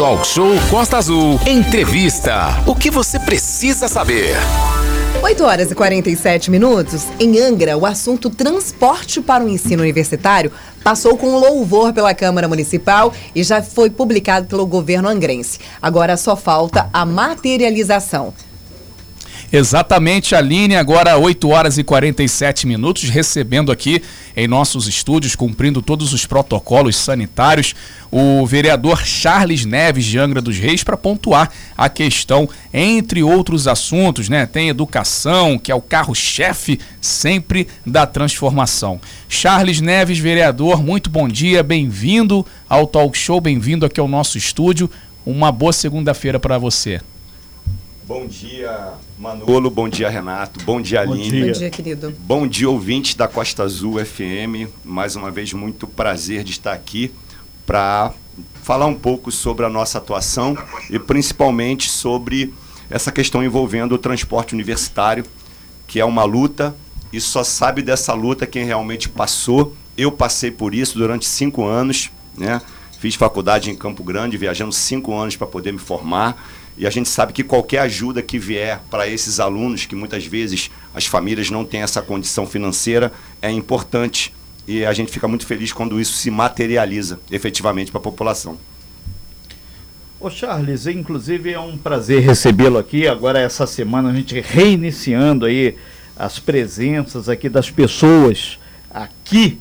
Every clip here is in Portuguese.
Talk Show Costa Azul. Entrevista. O que você precisa saber? 8 horas e 47 minutos. Em Angra, o assunto transporte para o ensino universitário passou com louvor pela Câmara Municipal e já foi publicado pelo governo angrense. Agora só falta a materialização. Exatamente, Aline, agora 8 horas e 47 minutos, recebendo aqui em nossos estúdios, cumprindo todos os protocolos sanitários, o vereador Charles Neves de Angra dos Reis para pontuar a questão, entre outros assuntos, né? Tem educação, que é o carro-chefe sempre da transformação. Charles Neves, vereador, muito bom dia, bem-vindo ao Talk Show, bem-vindo aqui ao nosso estúdio. Uma boa segunda-feira para você. Bom dia, Manolo. Bom dia, Renato. Bom dia, Bom Aline. dia, Bom dia querido. Bom dia, ouvintes da Costa Azul FM. Mais uma vez, muito prazer de estar aqui para falar um pouco sobre a nossa atuação e principalmente sobre essa questão envolvendo o transporte universitário, que é uma luta e só sabe dessa luta quem realmente passou. Eu passei por isso durante cinco anos, né? Fiz faculdade em Campo Grande, viajando cinco anos para poder me formar. E a gente sabe que qualquer ajuda que vier para esses alunos, que muitas vezes as famílias não têm essa condição financeira, é importante. E a gente fica muito feliz quando isso se materializa efetivamente para a população. Ô Charles, inclusive é um prazer recebê-lo aqui. Agora essa semana a gente reiniciando aí as presenças aqui das pessoas aqui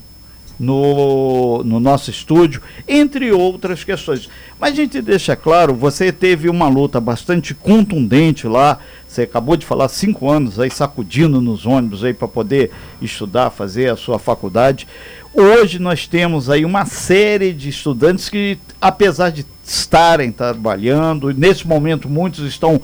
no, no nosso estúdio, entre outras questões. Mas a gente deixa claro, você teve uma luta bastante contundente lá, você acabou de falar cinco anos aí sacudindo nos ônibus aí para poder estudar, fazer a sua faculdade. Hoje nós temos aí uma série de estudantes que, apesar de estarem trabalhando, nesse momento muitos estão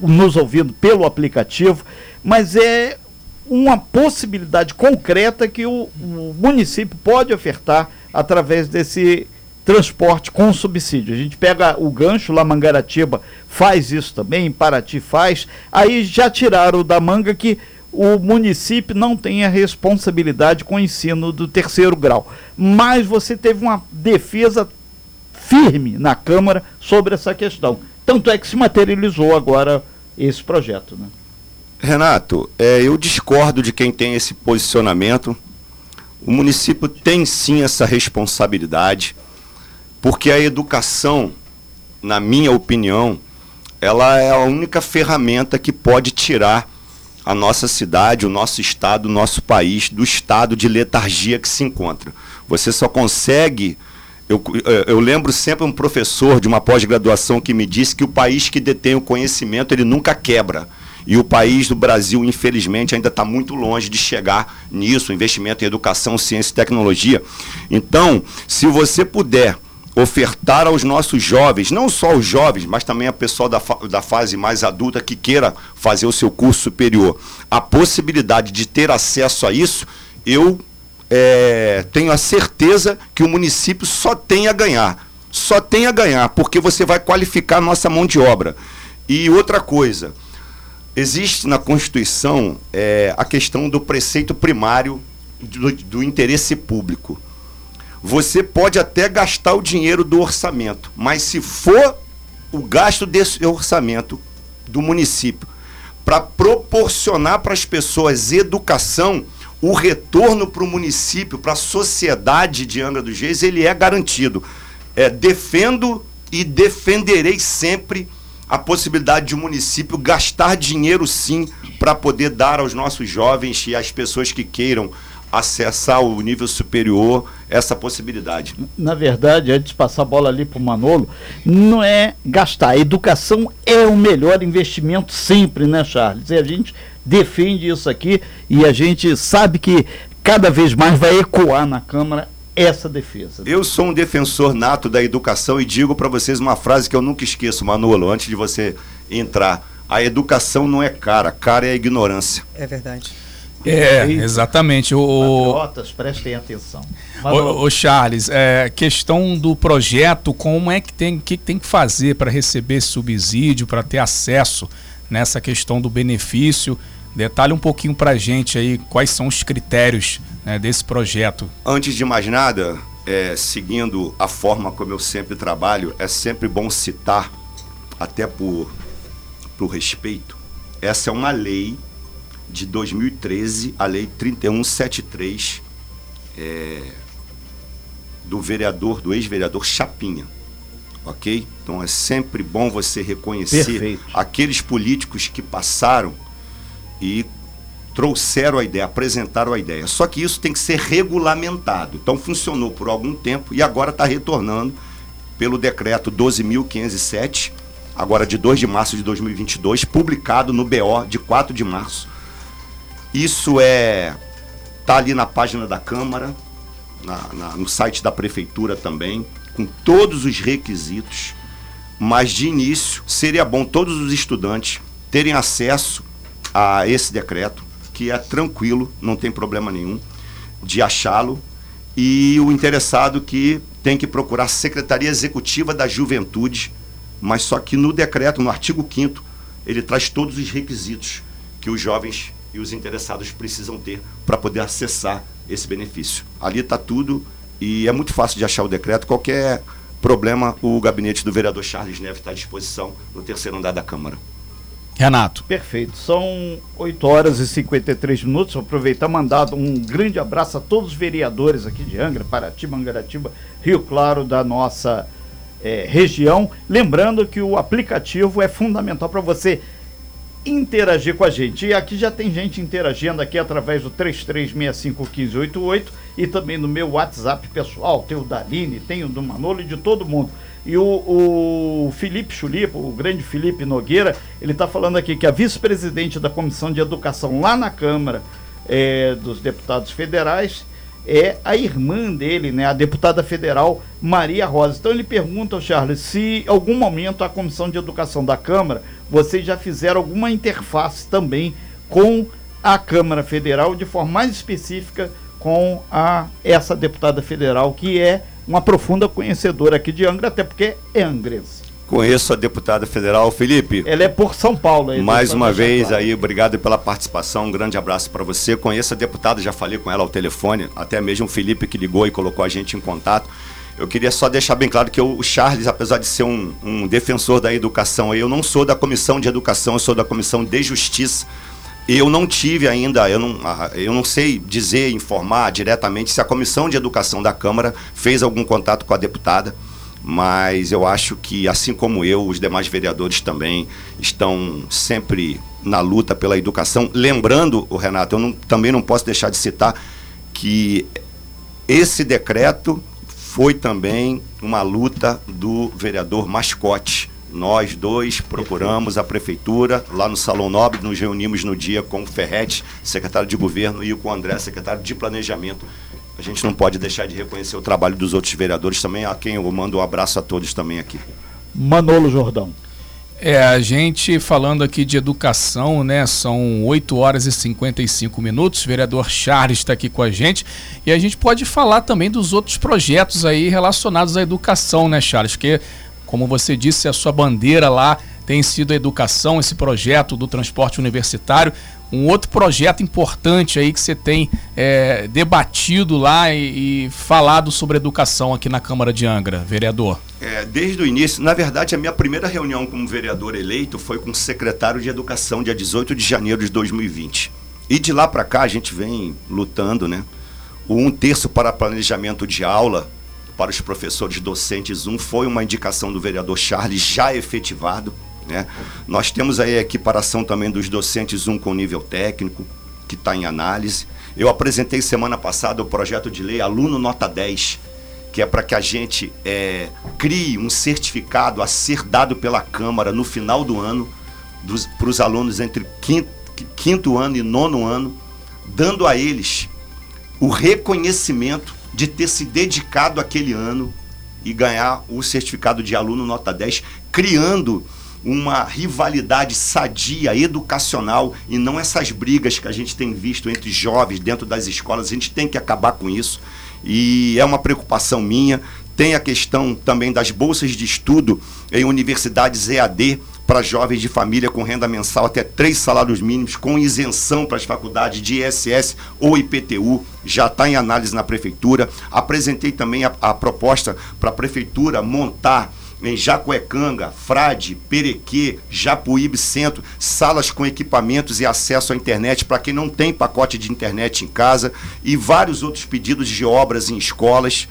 nos ouvindo pelo aplicativo, mas é uma possibilidade concreta que o, o, município pode ofertar através desse transporte com subsídio. A gente pega o gancho lá, Mangaratiba faz isso também, Paraty faz, aí já tiraram da manga que o município não tem a responsabilidade com o ensino do terceiro grau. Mas você teve uma defesa firme na Câmara sobre essa questão. Tanto é que se materializou agora esse projeto. Né? Renato, é, eu discordo de quem tem esse posicionamento. O município tem sim essa responsabilidade, porque a educação, na minha opinião, ela é a única ferramenta que pode tirar a nossa cidade, o nosso estado, o nosso país do estado de letargia que se encontra. Você só consegue. Eu, eu lembro sempre um professor de uma pós-graduação que me disse que o país que detém o conhecimento ele nunca quebra. E o país do Brasil, infelizmente, ainda está muito longe de chegar nisso, investimento em educação, ciência e tecnologia. Então, se você puder ofertar aos nossos jovens, não só os jovens, mas também a pessoa da, fa da fase mais adulta que queira fazer o seu curso superior, a possibilidade de ter acesso a isso, eu é, tenho a certeza que o município só tem a ganhar. Só tem a ganhar, porque você vai qualificar a nossa mão de obra. E outra coisa, existe na Constituição é, a questão do preceito primário do, do, interesse público. Você pode até gastar o dinheiro do orçamento, mas se for o gasto desse orçamento do município para proporcionar para as pessoas educação, o retorno para o município, para a sociedade de Angra dos Reis, ele é garantido. É, defendo e defenderei sempre a possibilidade de o um município gastar dinheiro sim para poder dar aos nossos jovens e às pessoas que queiram acessar o nível superior essa possibilidade. Na verdade, antes de passar a bola ali para o Manolo, não é gastar. A educação é o melhor investimento sempre, né, Charles? E a gente defende isso aqui e a gente sabe que cada vez mais vai ecoar na Câmara essa defesa. Eu sou um defensor nato da educação e digo para vocês uma frase que eu nunca esqueço, Manolo, antes de você entrar. A educação não é cara, cara é a ignorância. É verdade. É, exatamente. O... Patriotas, prestem atenção. O, o, Charles, é, questão do projeto, como é que tem que, tem que fazer para receber esse subsídio, para ter acesso nessa questão do benefício? Detalhe um pouquinho para a gente aí quais são os critérios né, desse projeto. Antes de mais nada, é, seguindo a forma como eu sempre trabalho, é sempre bom citar, até por, por respeito, essa é uma lei de 2013, a lei 3173, é, do vereador, do ex-vereador Chapinha. Ok? Então é sempre bom você reconhecer Perfeito. aqueles políticos que passaram e trouxeram a ideia, apresentaram a ideia. Só que isso tem que ser regulamentado. Então funcionou por algum tempo e agora está retornando pelo decreto 12.507, agora de 2 de março de 2022, publicado no BO de 4 de março. Isso é tá ali na página da Câmara, na, na, no site da Prefeitura também, com todos os requisitos. Mas de início seria bom todos os estudantes terem acesso a esse decreto, que é tranquilo, não tem problema nenhum de achá-lo. E o interessado que tem que procurar a Secretaria Executiva da Juventude, mas só que no decreto, no artigo 5 ele traz todos os requisitos que os jovens e os interessados precisam ter para poder acessar esse benefício. Ali está tudo e é muito fácil de achar o decreto. Qualquer problema, o gabinete do vereador Charles Neves está à disposição no terceiro andar da Câmara. Renato. Perfeito. São 8 horas e 53 minutos. Vou aproveitar mandar um grande abraço a todos os vereadores aqui de Angra, Paraty, Mangaratiba, Rio Claro, da nossa é, região. Lembrando que o aplicativo é fundamental para você interagir com a gente. E aqui já tem gente interagindo aqui através do 33651588 e também no meu WhatsApp pessoal, tem o da Aline, tem o do Manolo e de todo mundo. E o, o Felipe Chulipa, o grande Felipe Nogueira, ele está falando aqui que a vice-presidente da Comissão de Educação lá na Câmara é, dos Deputados Federais é a irmã dele, né, a deputada federal Maria Rosa. Então ele pergunta ao Charles se em algum momento a Comissão de Educação da Câmara, vocês já fizeram alguma interface também com a Câmara Federal, de forma mais específica com a essa deputada federal, que é uma profunda conhecedora aqui de Angra, até porque é angrense. Conheço a deputada federal, Felipe. Ela é por São Paulo. Aí, Mais uma vez aí, obrigado pela participação, um grande abraço para você. Conheço a deputada, já falei com ela ao telefone, até mesmo o Felipe que ligou e colocou a gente em contato. Eu queria só deixar bem claro que eu, o Charles, apesar de ser um, um defensor da educação, eu não sou da comissão de educação, eu sou da comissão de justiça. Eu não tive ainda, eu não, ah, eu não sei dizer, informar diretamente se a comissão de educação da Câmara fez algum contato com a deputada mas eu acho que, assim como eu, os demais vereadores também estão sempre na luta pela educação. Lembrando, o Renato, eu não, também não posso deixar de citar que esse decreto foi também uma luta do vereador Mascote. Nós dois procuramos a prefeitura, lá no Salão Nobre, nos reunimos no dia com o Ferretti, secretário de governo, e com o André, secretário de planejamento, a gente não pode deixar de reconhecer o trabalho dos outros vereadores também, a quem eu mando um abraço a todos também aqui. Manolo Jordão. É, a gente falando aqui de educação, né? São 8 horas e 55 minutos. O vereador Charles está aqui com a gente. E a gente pode falar também dos outros projetos aí relacionados à educação, né, Charles? Porque, como você disse, a sua bandeira lá tem sido a educação, esse projeto do transporte universitário. Um outro projeto importante aí que você tem é, debatido lá e, e, falado sobre educação aqui na Câmara de Angra, vereador. É, desde o início, na verdade, a minha primeira reunião como vereador eleito foi com o secretário de Educação, dia 18 de janeiro de 2020. E de lá para cá a gente vem lutando, né? O um terço para planejamento de aula para os professores docentes, um foi uma indicação do vereador Charles já efetivado. Né? Nós temos aí a equiparação também dos docentes, um com nível técnico, que está em análise. Eu apresentei semana passada o projeto de lei Aluno Nota 10, que é para que a gente é, crie um certificado a ser dado pela Câmara no final do ano para os alunos entre quinto, quinto ano e nono ano, dando a eles o reconhecimento de ter se dedicado aquele ano e ganhar o certificado de aluno nota 10, criando uma rivalidade sadia, educacional, e não essas brigas que a gente tem visto entre jovens dentro das escolas. A gente tem que acabar com isso. E é uma preocupação minha. Tem a questão também das bolsas de estudo em universidades EAD para jovens de família com renda mensal até três salários mínimos, com isenção para as faculdades de ISS ou IPTU, já está em análise na prefeitura. Apresentei também a, a proposta para a prefeitura montar em Jacuecanga, Frade, Perequê, Japuíbe Centro, salas com equipamentos e acesso à internet para quem não tem pacote de internet em casa e vários outros pedidos de obras em escolas.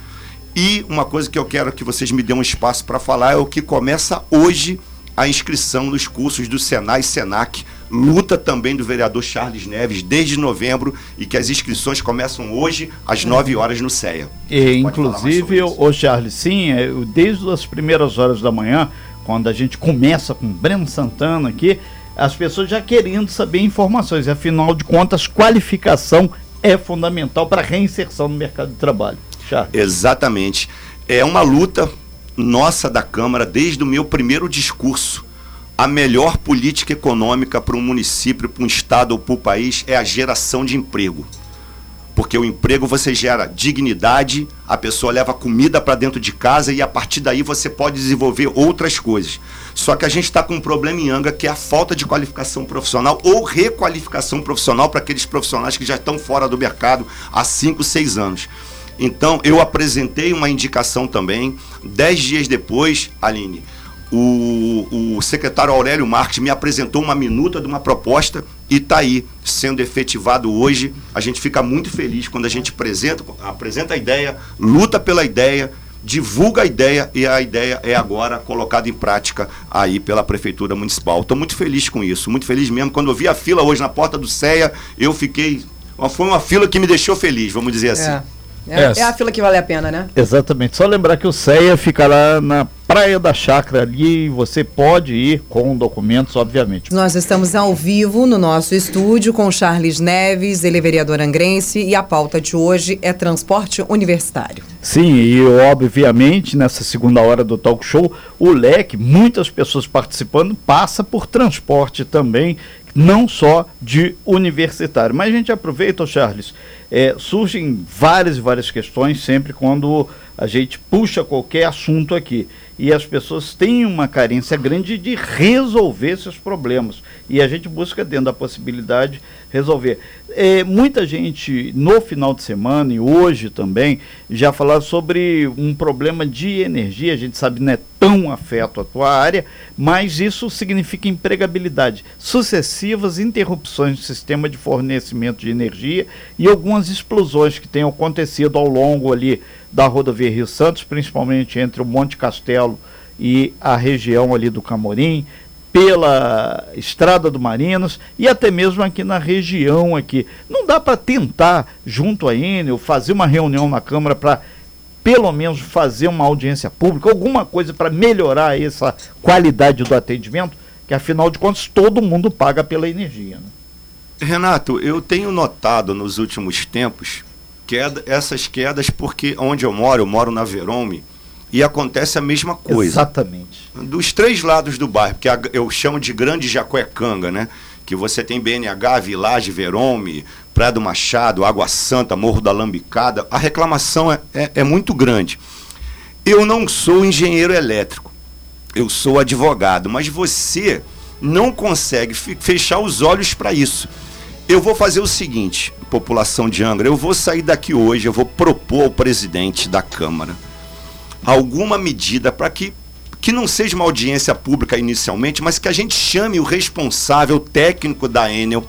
E uma coisa que eu quero que vocês me dêem um espaço para falar é o que começa hoje a inscrição nos cursos do Senai e Senac. Luta também do vereador Charles Neves desde novembro e que as inscrições começam hoje às 9 horas no CEA. E, inclusive, o Charles, sim, é, desde as primeiras horas da manhã, quando a gente começa com Breno Santana aqui, as pessoas já querendo saber informações. Afinal de contas, qualificação é fundamental para a reinserção no mercado de trabalho. Charles. Exatamente. É uma luta nossa da Câmara, desde o meu primeiro discurso, a melhor política econômica para um município, para um estado ou para o país é a geração de emprego. Porque o emprego você gera dignidade, a pessoa leva comida para dentro de casa e a partir daí você pode desenvolver outras coisas. Só que a gente está com um problema em Anga que é a falta de qualificação profissional ou requalificação profissional para aqueles profissionais que já estão fora do mercado há 5, 6 anos. Então, eu apresentei uma indicação também. Dez dias depois, Aline, o, o secretário Aurélio Marques me apresentou uma minuta de uma proposta e está aí, sendo efetivado hoje. A gente fica muito feliz quando a gente apresenta, apresenta a ideia, luta pela ideia, divulga a ideia e a ideia é agora colocada em prática aí pela Prefeitura Municipal. Estou muito feliz com isso, muito feliz mesmo. Quando eu vi a fila hoje na porta do CEA, eu fiquei. Foi uma fila que me deixou feliz, vamos dizer assim. É. É, é, a fila que vale a pena, né? Exatamente. Só lembrar que o CEA fica lá na Praia da Chácara ali, você pode ir com documentos, obviamente. Nós estamos ao vivo no nosso estúdio com Charles Neves, ele é vereador angrense, e a pauta de hoje é transporte universitário. Sim, e obviamente nessa segunda hora do talk show, o leque, muitas pessoas participando, passa por transporte também, não só de universitário. Mas a gente aproveita, Charles, é, surgem várias e várias questões sempre quando a gente puxa qualquer assunto aqui. E as pessoas têm uma carência grande de resolver esses problemas. E a gente busca, dentro da possibilidade, resolver. É, muita gente, no final de semana e hoje também, já falaram sobre um problema de energia. A gente sabe que não é tão afeto a tua área, mas isso significa empregabilidade. Sucessivas interrupções do sistema de fornecimento de energia e algumas explosões que têm acontecido ao longo ali da rodovia Rio Santos, principalmente entre o Monte Castelo e a região ali do Camorim, pela Estrada do Marinos e até mesmo aqui na região aqui. Não dá para tentar, junto à Enel, fazer uma reunião na Câmara para pelo menos fazer uma audiência pública, alguma coisa para melhorar essa qualidade do atendimento, que afinal de contas todo mundo paga pela energia. Né? Renato, eu tenho notado nos últimos tempos queda, essas quedas porque onde eu moro, eu moro na Verome, e acontece a mesma coisa. Exatamente. Dos três lados do bairro, que eu chamo de Grande Jacuecanga, né? Que você tem BNH, Village, Verome, Praia do Machado, Água Santa, Morro da Lambicada. A reclamação é, é, é muito grande. Eu não sou engenheiro elétrico, eu sou advogado, mas você não consegue fechar os olhos para isso. Eu vou fazer o seguinte, população de Angra, eu vou sair daqui hoje, eu vou propor ao presidente da Câmara alguma medida para que que não seja uma audiência pública inicialmente, mas que a gente chame o responsável técnico da Enel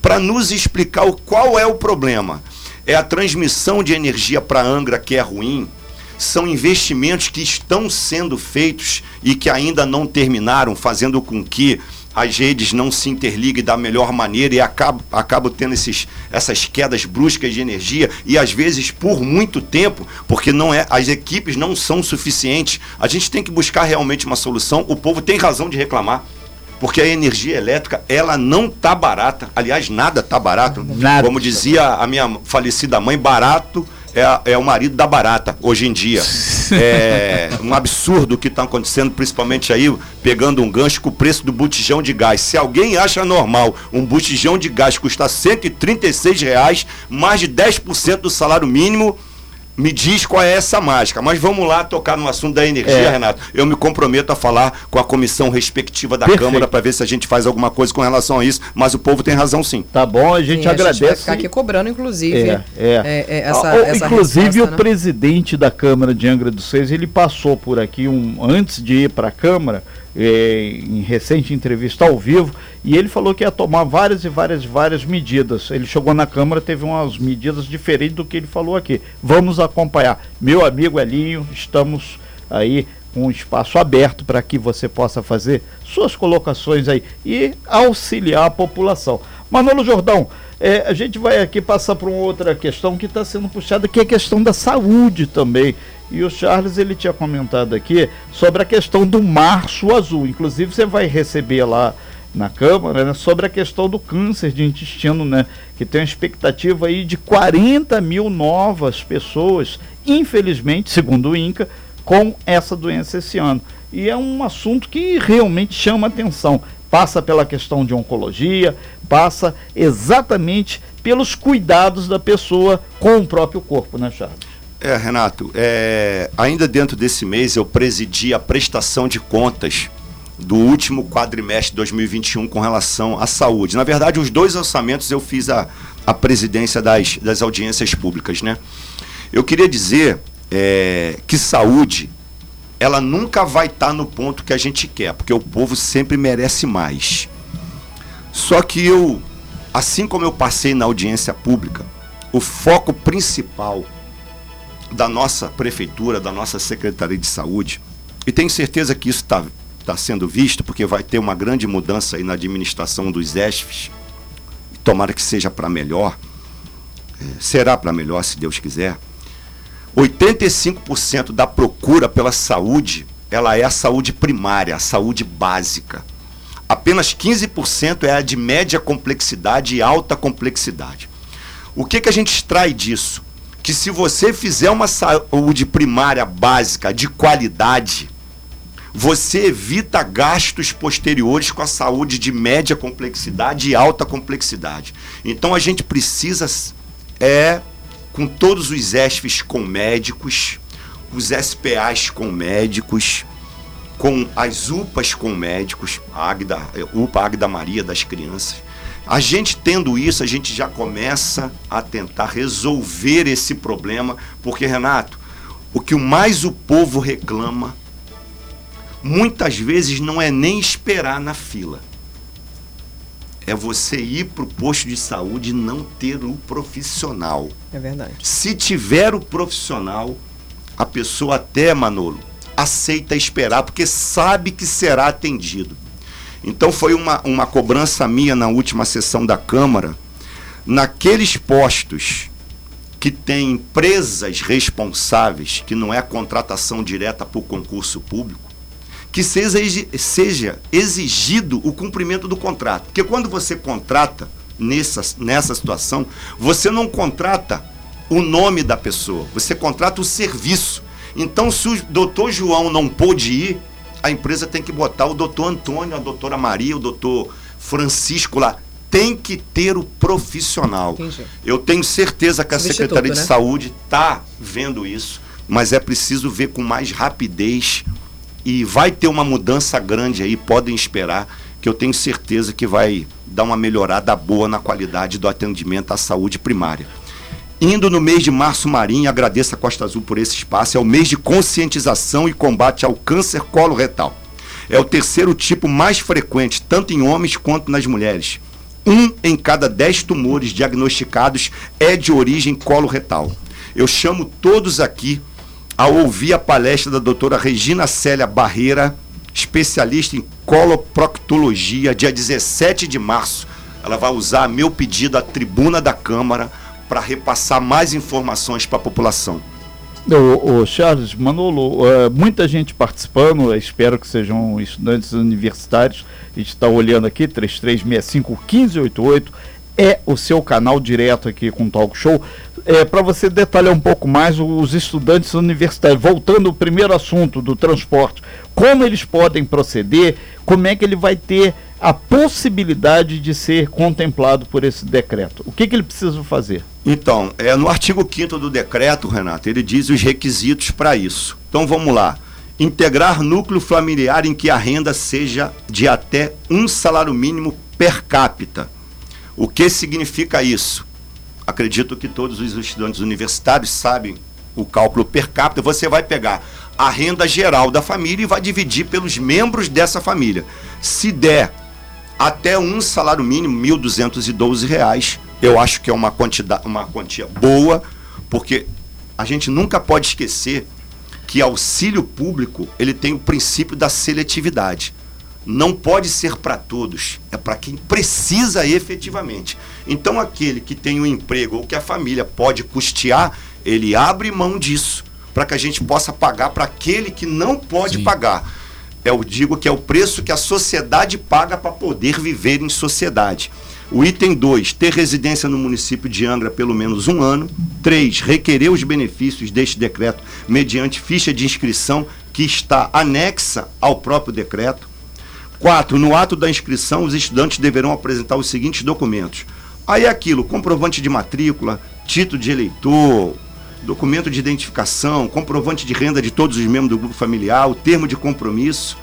para nos explicar o, qual é o problema. É a transmissão de energia para Angra que é ruim? São investimentos que estão sendo feitos e que ainda não terminaram, fazendo com que as redes não se interliguem da melhor maneira e acabam, acabam tendo esses, essas quedas bruscas de energia e às vezes por muito tempo, porque não é, as equipes não são suficientes. A gente tem que buscar realmente uma solução. O povo tem razão de reclamar. Porque a energia elétrica, ela não tá barata. Aliás, nada tá barato. Nada. Como dizia a minha falecida mãe, barato é, é o marido da barata, hoje em dia. É um absurdo o que está acontecendo, principalmente aí, pegando um gancho com o preço do botijão de gás. Se alguém acha normal um botijão de gás custar 136 reais, mais de 10% do salário mínimo, Me diz qual é essa mágica. Mas vamos lá tocar no assunto da energia, é. Renato. Eu me comprometo a falar com a comissão respectiva da Perfeito. Câmara para ver se a gente faz alguma coisa com relação a isso. Mas o povo tem razão sim. Tá bom, a gente sim, agradece. A gente vai ficar aqui cobrando, inclusive. É, é. é, é essa, ah, essa inclusive, resposta, o né? presidente da Câmara de Angra dos Seis, ele passou por aqui um, antes de ir para a Câmara é, em recente entrevista ao vivo, e ele falou que ia tomar várias e várias várias medidas. Ele chegou na Câmara, teve umas medidas diferentes do que ele falou aqui. Vamos acompanhar. Meu amigo Elinho, estamos aí um espaço aberto para que você possa fazer suas colocações aí e auxiliar a população. Manolo Jordão, é, a gente vai aqui passar por uma outra questão que está sendo puxada, que é a questão da saúde também. E o Charles ele tinha comentado aqui sobre a questão do março azul. Inclusive você vai receber lá na Câmara né, sobre a questão do câncer de intestino, né? Que tem uma expectativa aí de 40 mil novas pessoas, infelizmente, segundo o INCA, com essa doença esse ano. E é um assunto que realmente chama atenção. Passa pela questão de oncologia, passa exatamente pelos cuidados da pessoa com o próprio corpo, né, Charles? É, Renato, é, ainda dentro desse mês eu presidi a prestação de contas do último quadrimestre de 2021 com relação à saúde. Na verdade, os dois orçamentos eu fiz a, a presidência das, das audiências públicas, né? Eu queria dizer é, que saúde, ela nunca vai estar tá no ponto que a gente quer, porque o povo sempre merece mais. Só que eu, assim como eu passei na audiência pública, o foco principal da nossa prefeitura, da nossa Secretaria de Saúde, e tenho certeza que isso está tá sendo visto, porque vai ter uma grande mudança aí na administração dos ESFs, tomara que seja para melhor, é, será para melhor se Deus quiser. 85% da procura pela saúde, ela é a saúde primária, a saúde básica. Apenas 15% é a de média complexidade e alta complexidade. O que, que a gente extrai disso? Que se você fizer uma saúde primária básica de qualidade, você evita gastos posteriores com a saúde de média complexidade e alta complexidade. Então a gente precisa é com todos os ESFs com médicos, os SPAs com médicos, com as UPAs com médicos, a Agda, UPA Agda Maria das crianças, a gente tendo isso, a gente já começa a tentar resolver esse problema, porque, Renato, o que mais o povo reclama, muitas vezes não é nem esperar na fila. É você ir para o posto de saúde e não ter o profissional. É verdade. Se tiver o profissional, a pessoa até, Manolo, aceita esperar, porque sabe que será atendido. Então foi uma, uma cobrança minha na última sessão da Câmara, naqueles postos que tem empresas responsáveis, que não é contratação direta por concurso público, que seja, seja exigido o cumprimento do contrato. Porque quando você contrata nessa, nessa situação, você não contrata o nome da pessoa, você contrata o serviço. Então, se o doutor João não pôde ir, a empresa tem que botar o doutor Antônio, a doutora Maria, o doutor Francisco lá. Tem que ter o profissional. Entendi. Eu tenho certeza que a Secretaria né? de Saúde está vendo isso, mas é preciso ver com mais rapidez e vai ter uma mudança grande aí, podem esperar, que eu tenho certeza que vai dar uma melhorada boa na qualidade do atendimento à saúde primária. Indo no mês de março marinho, agradeço a Costa Azul por esse espaço. É o mês de conscientização e combate ao câncer coloretal. É o terceiro tipo mais frequente, tanto em homens quanto nas mulheres. Um em cada dez tumores diagnosticados é de origem coloretal. Eu chamo todos aqui a ouvir a palestra da doutora Regina Célia Barreira, especialista em coloproctologia, dia 17 de março. Ela vai usar meu pedido à tribuna da Câmara para repassar mais informações para a população. O, o, Charles Manolo, uh, muita gente participando, espero que sejam estudantes universitários. A gente está olhando aqui, 3365-1588 é o seu canal direto aqui com o Talk Show. É, para você detalhar um pouco mais os estudantes universitários, voltando ao primeiro assunto do transporte, como eles podem proceder, como é que ele vai ter a possibilidade de ser contemplado por esse decreto? O que, que ele precisa fazer? Então, é, no artigo 5 do decreto, Renato, ele diz os requisitos para isso. Então vamos lá. Integrar núcleo familiar em que a renda seja de até um salário mínimo per capita. O que significa isso? Acredito que todos os estudantes universitários sabem o cálculo per capita. Você vai pegar a renda geral da família e vai dividir pelos membros dessa família. Se der até um salário mínimo, R$ 1.212, eu acho que é uma, quantidade, uma quantia boa, porque a gente nunca pode esquecer que auxílio público ele tem o princípio da seletividade. Não pode ser para todos, é para quem precisa efetivamente. Então, aquele que tem um emprego ou que a família pode custear, ele abre mão disso para que a gente possa pagar para aquele que não pode Sim. pagar. Eu digo que é o preço que a sociedade paga para poder viver em sociedade. O item 2, ter residência no município de Angra pelo menos um ano. 3, requerer os benefícios deste decreto mediante ficha de inscrição que está anexa ao próprio decreto. 4, no ato da inscrição, os estudantes deverão apresentar os seguintes documentos. Aí é aquilo, comprovante de matrícula, título de eleitor, documento de identificação, comprovante de renda de todos os membros do grupo familiar, o termo de compromisso.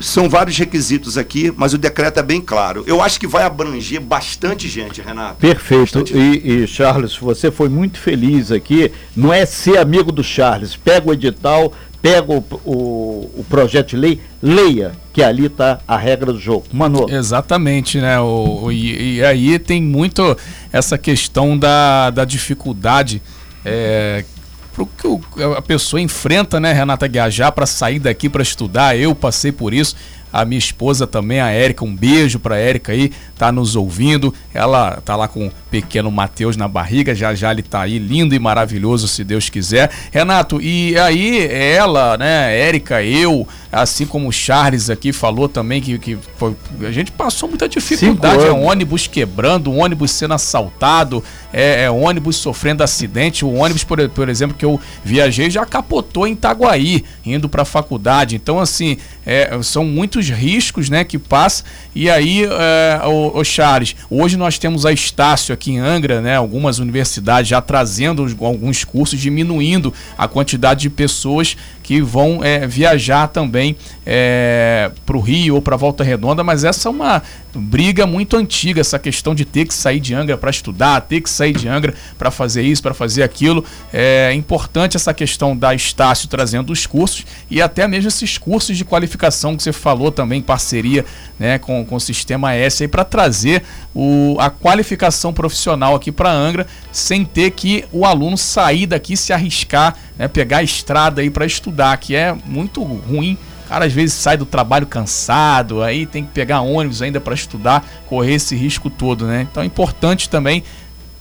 São vários requisitos aqui, mas o decreto é bem claro. Eu acho que vai abranger bastante gente, Renato. Perfeito. Bastante... E, e, Charles, você foi muito feliz aqui. Não é ser amigo do Charles. Pega o edital, pega o, o, o projeto de lei, leia, que ali está a regra do jogo. Manu. Exatamente, né? O, o e, e, aí tem muito essa questão da, da dificuldade. É, pro que o, a pessoa enfrenta, né, Renata Guiajá, para sair daqui para estudar. Eu passei por isso. A minha esposa também, a Érica, um beijo para Érica aí, tá nos ouvindo. Ela tá lá com o pequeno Mateus na barriga, já já ele tá aí lindo e maravilhoso, se Deus quiser. Renato, e aí ela, né, Érica, eu, assim como o Charles aqui falou também que, que foi, a gente passou muita dificuldade, é ônibus quebrando, ônibus sendo assaltado, é, é, ônibus sofrendo acidente, o ônibus, por, por exemplo, que eu viajei já capotou em Itaguaí, indo para a faculdade. Então, assim, é, são muitos riscos, né, que passa. E aí, é, o, o, Charles, hoje nós temos a Estácio aqui em Angra, né, algumas universidades já trazendo alguns cursos, diminuindo a quantidade de pessoas que vão é, viajar também é, para o Rio ou para Volta Redonda, mas essa é uma briga muito antiga, essa questão de ter que sair de Angra para estudar, ter que sair de Angra para fazer isso, para fazer aquilo. É importante essa questão da Estácio trazendo os cursos e até mesmo esses cursos de qualificação que você falou também parceria né, com, com o Sistema S para trazer o, a qualificação profissional aqui para Angra sem ter que o aluno sair daqui se arriscar, né, pegar a estrada aí para estudar, que é muito ruim cara às vezes sai do trabalho cansado, aí tem que pegar ônibus ainda para estudar, correr esse risco todo, né? Então é importante também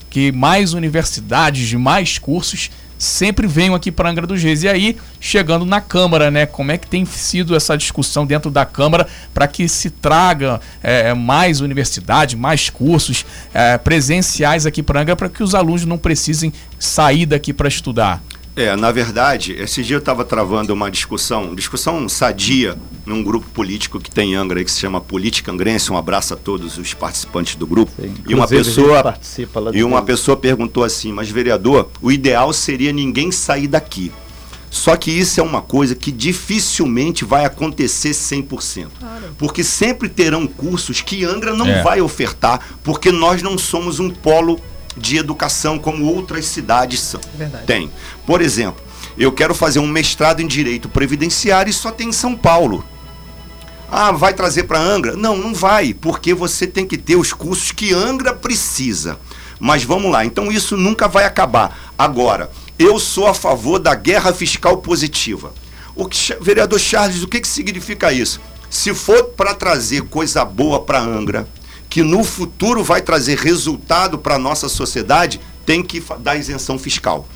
que mais universidades, de mais cursos sempre venham aqui para Angra dos Reis. E aí, chegando na Câmara, né? Como é que tem sido essa discussão dentro da Câmara para que se traga é, mais universidade, mais cursos é, presenciais aqui para Angra, para que os alunos não precisem sair daqui para estudar? É, na verdade, esse dia eu estava travando uma discussão, discussão sadia, num grupo político que tem em Angra, que se chama Política Angrense. Um abraço a todos os participantes do grupo. Sim, e uma pessoa e uma pessoa perguntou assim: "Mas vereador, o ideal seria ninguém sair daqui". Só que isso é uma coisa que dificilmente vai acontecer 100%. Claro. Porque sempre terão cursos que Angra não é. vai ofertar, porque nós não somos um polo de educação como outras cidades são. Verdade. Tem. Por exemplo, eu quero fazer um mestrado em direito previdenciário e só tem em São Paulo. Ah, vai trazer para Angra? Não, não vai, porque você tem que ter os cursos que Angra precisa. Mas vamos lá, então isso nunca vai acabar. Agora, eu sou a favor da guerra fiscal positiva. O que, vereador Charles, o que, que significa isso? Se for para trazer coisa boa para Angra, que no futuro vai trazer resultado para a nossa sociedade, tem que dar isenção fiscal.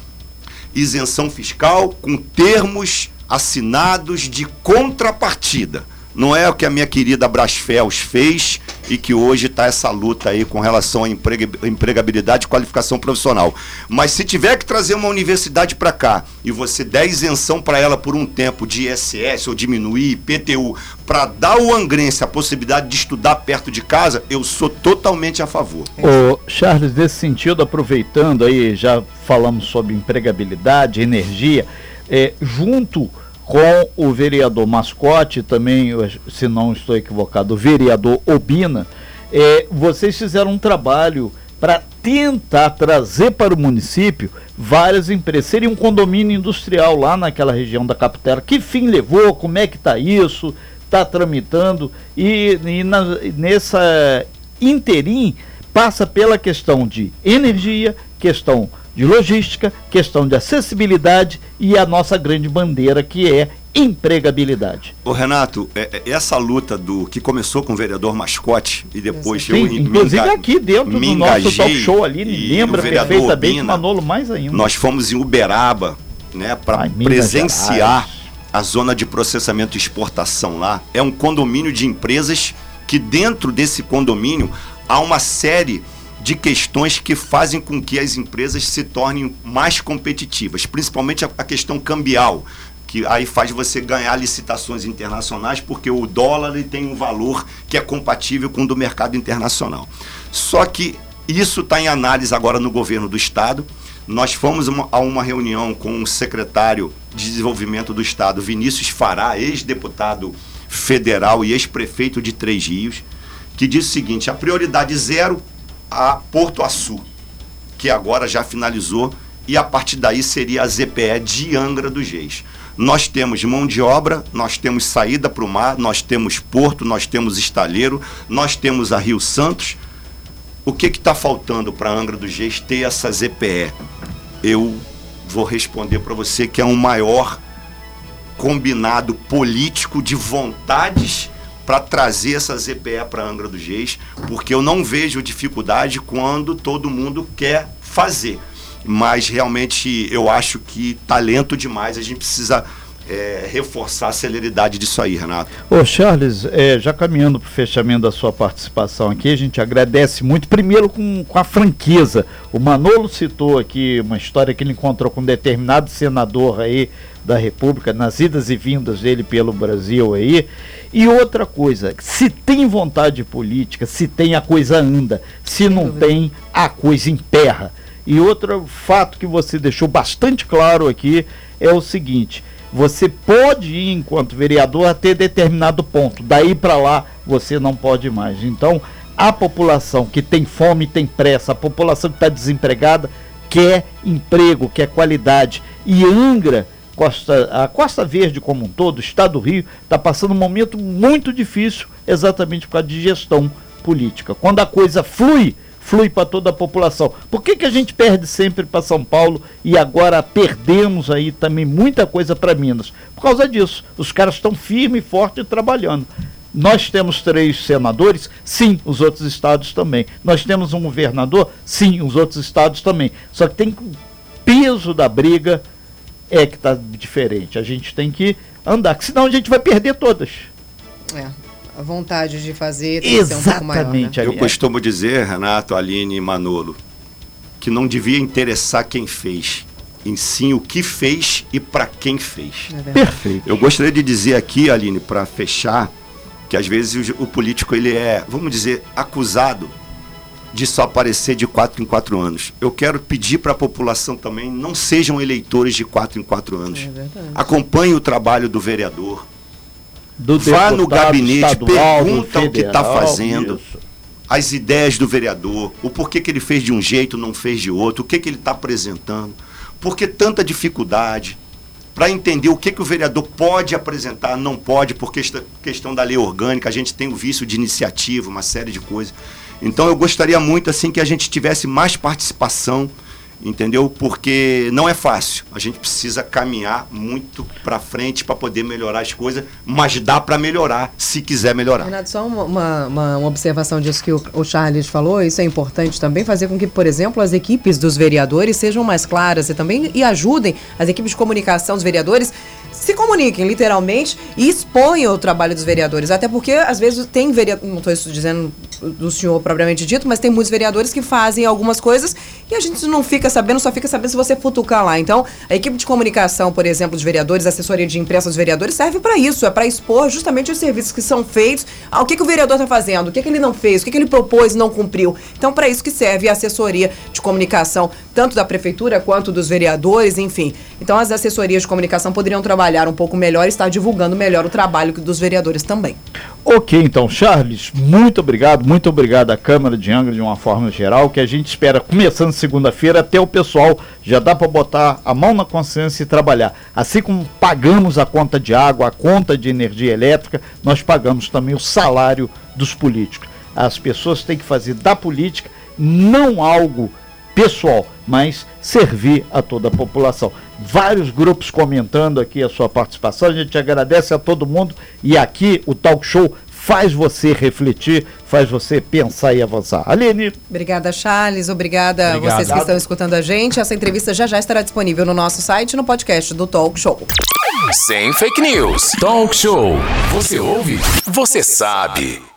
Isenção fiscal com termos assinados de contrapartida. Não é o que a minha querida Brasfels fez e que hoje está essa luta aí com relação à empregabilidade e qualificação profissional. Mas se tiver que trazer uma universidade para cá e você der isenção para ela por um tempo de ISS ou diminuir IPTU para dar ao angrense a possibilidade de estudar perto de casa, eu sou totalmente a favor. Ô, Charles, nesse sentido, aproveitando aí, já falamos sobre empregabilidade, energia, é, junto com o vereador Mascote, também, se não estou equivocado, o vereador Obina, é, vocês fizeram um trabalho para tentar trazer para o município várias empresas. Seria um condomínio industrial lá naquela região da Capitela. Que fim levou? Como é que está isso? Está tramitando? E, e na, nessa interim passa pela questão de energia, questão de logística, questão de acessibilidade e a nossa grande bandeira que é empregabilidade. O Renato, é, é, essa luta do que começou com o vereador Mascote e depois Sim, eu inclusive enga, aqui dentro do nosso talk show ali, lembra perfeitamente Manolo mais ainda. Nós fomos em Uberaba, né, para presenciar a zona de processamento e exportação lá. É um condomínio de empresas que dentro desse condomínio há uma série de questões que fazem com que as empresas se tornem mais competitivas, principalmente a, questão cambial, que aí faz você ganhar licitações internacionais, porque o dólar tem um valor que é compatível com o do mercado internacional. Só que isso está em análise agora no governo do Estado. Nós fomos uma, a uma reunião com o secretário de Desenvolvimento do Estado, Vinícius Fará, ex-deputado federal e ex-prefeito de Três Rios, que disse o seguinte: a prioridade zero a Porto Açu, que agora já finalizou, e a partir daí seria a ZPE de Angra dos Reis. Nós temos mão de obra, nós temos saída para o mar, nós temos porto, nós temos estaleiro, nós temos a Rio Santos. O que está faltando para Angra dos Reis ter essa ZPE? Eu vou responder para você que é um maior combinado político de vontades para trazer essa ZPE para Angra dos Reis, porque eu não vejo dificuldade quando todo mundo quer fazer. Mas realmente eu acho que talento demais, a gente precisa é, reforçar a celeridade disso aí, Renato. Ô Charles, é, já caminhando para o fechamento da sua participação aqui, a gente agradece muito, primeiro com, com a franqueza. O Manolo citou aqui uma história que ele encontrou com um determinado senador aí da República, nas idas e vindas dele pelo Brasil aí. E outra coisa, se tem vontade política, se tem a coisa anda, se não tem, a coisa emperra. E outro fato que você deixou bastante claro aqui é o seguinte: você pode ir enquanto vereador até determinado ponto, daí para lá você não pode mais. Então, a população que tem fome, tem pressa, a população que está desempregada quer emprego, quer qualidade. E Angra, Costa, a Costa Verde como um todo, o Estado do Rio, está passando um momento muito difícil exatamente por causa de gestão política. Quando a coisa flui, flui para toda a população. Por que, que a gente perde sempre para São Paulo e agora perdemos aí também muita coisa para Minas? Por causa disso. Os caras estão firme e forte trabalhando. Nós temos três senadores? Sim, os outros estados também. Nós temos um governador? Sim, os outros estados também. Só que tem peso da briga é que está diferente. A gente tem que andar, senão a gente vai perder todas. É, a vontade de fazer tem que ser um pouco maior. Né? Eu costumo dizer, Renato, Aline e Manolo, que não devia interessar quem fez, em sim o que fez e para quem fez. É Perfeito. Eu gostaria de dizer aqui, Aline, para fechar, que às vezes o, o político ele é, vamos dizer, acusado de só aparecer de quatro em quatro anos. Eu quero pedir para a população também, não sejam eleitores de quatro em quatro anos. É Acompanhe o trabalho do vereador, do Vá no gabinete, pergunta o que está fazendo. Isso. As ideias do vereador, o porquê que ele fez de um jeito, não fez de outro, o que, que ele está apresentando, por que tanta dificuldade, para entender o que, que o vereador pode apresentar, não pode, por questão da lei orgânica, a gente tem o vício de iniciativa, uma série de coisas. Então eu gostaria muito assim que a gente tivesse mais participação entendeu? Porque não é fácil. A gente precisa caminhar muito para frente para poder melhorar as coisas, mas dá para melhorar se quiser melhorar. Renato, só uma, uma, uma observação disso que o, o, Charles falou, isso é importante também, fazer com que, por exemplo, as equipes dos vereadores sejam mais claras e também e ajudem as equipes de comunicação dos vereadores se comuniquem, literalmente, e exponham o trabalho dos vereadores. Até porque, às vezes, tem vereador, não estou dizendo do senhor propriamente dito, mas tem muitos vereadores que fazem algumas coisas e a gente não fica sabendo, só fica sabendo se você futucar lá. Então, a equipe de comunicação, por exemplo, de vereadores, assessoria de imprensa dos vereadores, serve para isso, é para expor justamente os serviços que são feitos, ao ah, que, que o vereador está fazendo, o que, que ele não fez, o que, que ele propôs e não cumpriu. Então, para isso que serve a assessoria de comunicação, tanto da prefeitura quanto dos vereadores, enfim. Então, as assessorias de comunicação poderiam trabalhar um pouco melhor e estar divulgando melhor o trabalho dos vereadores também. Ok, então, Charles, muito obrigado, muito obrigado à Câmara de Angra de uma forma geral, que a gente espera, começando segunda-feira, até o pessoal já dá para botar a mão na consciência e trabalhar. Assim como pagamos a conta de água, a conta de energia elétrica, nós pagamos também o salário dos políticos. As pessoas têm que fazer da política não algo pessoal, mas servir a toda a população. Vários grupos comentando aqui a sua participação, a gente agradece a todo mundo e aqui o talk show faz você refletir, faz você pensar e avançar. Aline. Obrigada, Charles. Obrigada a vocês que estão escutando a gente. Essa entrevista já já estará disponível no nosso site e no podcast do Talk Show. Sem fake news. Talk Show. Você ouve? Você sabe.